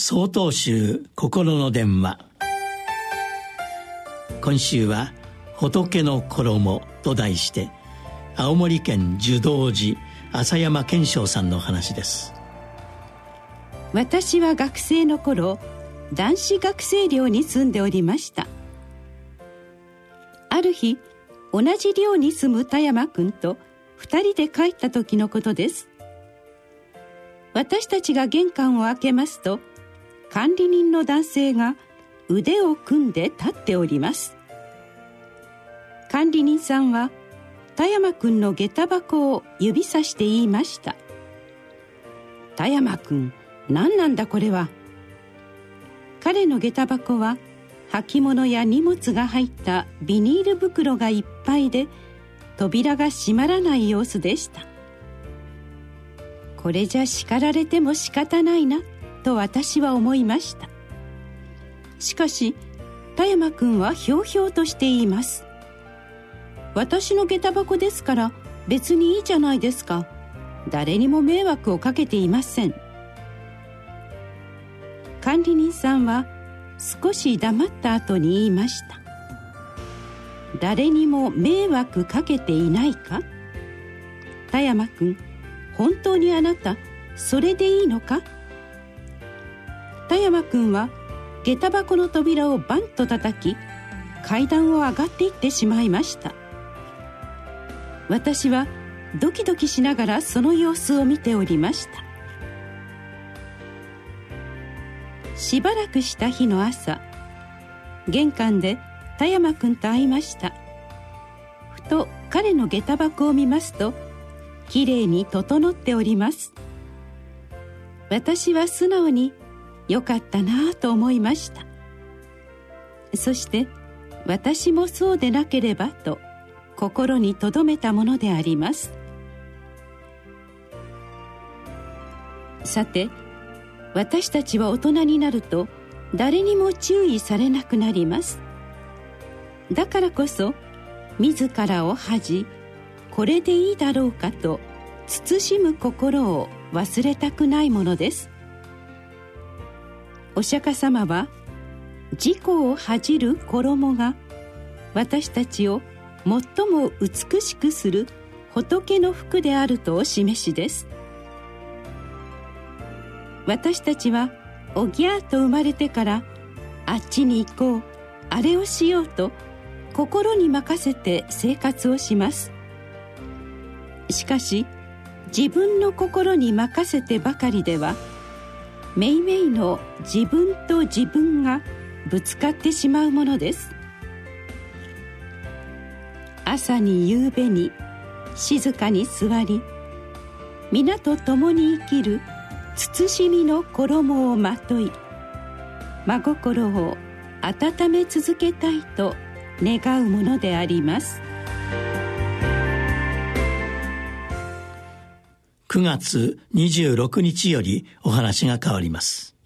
総統集心の電話。今週は「仏の衣」と題して青森県樹道寺浅山健昌さんの話です。私は学生の頃男子学生寮に住んでおりました。ある日同じ寮に住む田山君と二人で帰った時のことです。私たちが玄関を開けますと管理人の男性が腕を組んで立っております。管理人さんは田山くんの下駄箱を指さして言いました。田山くん何なんだこれは。彼の下駄箱は履物や荷物が入ったビニール袋がいっぱいで扉が閉まらない様子でした。これじゃ叱られても仕方ないな。と私は思いました。しかし田山くんはひょうひょうとして言います。私の下駄箱ですから別にいいじゃないですか。誰にも迷惑をかけていません。管理人さんは少し黙った後に言いました。誰にも迷惑かけていないか？田山くん本当にあなたそれでいいのか？田山くんは下駄箱の扉をバンと叩き階段を上がっていってしまいました。私はドキドキしながらその様子を見ておりました。しばらくした日の朝玄関で田山くんと会いました。ふと彼の下駄箱を見ますときれいに整っております。私は素直によかったなぁと思いました。そして私もそうでなければと心に留めたものであります。さて私たちは大人になると誰にも注意されなくなります。だからこそ自らを恥じこれでいいだろうかと慎む心を忘れたくないものです。お釈迦様は自己を恥じる衣が私たちを最も美しくする仏の服であるとお示しです。私たちはおぎゃーと生まれてからあっちに行こう。あれをしようと心に任せて生活をします。しかし自分の心に任せてばかりではめいめいの自分と自分がぶつかってしまうものです。朝に夕べに静かに座り皆と共に生きる慎みの衣をまとい真心を温め続けたいと願うものであります。9月26日よりお話が変わります。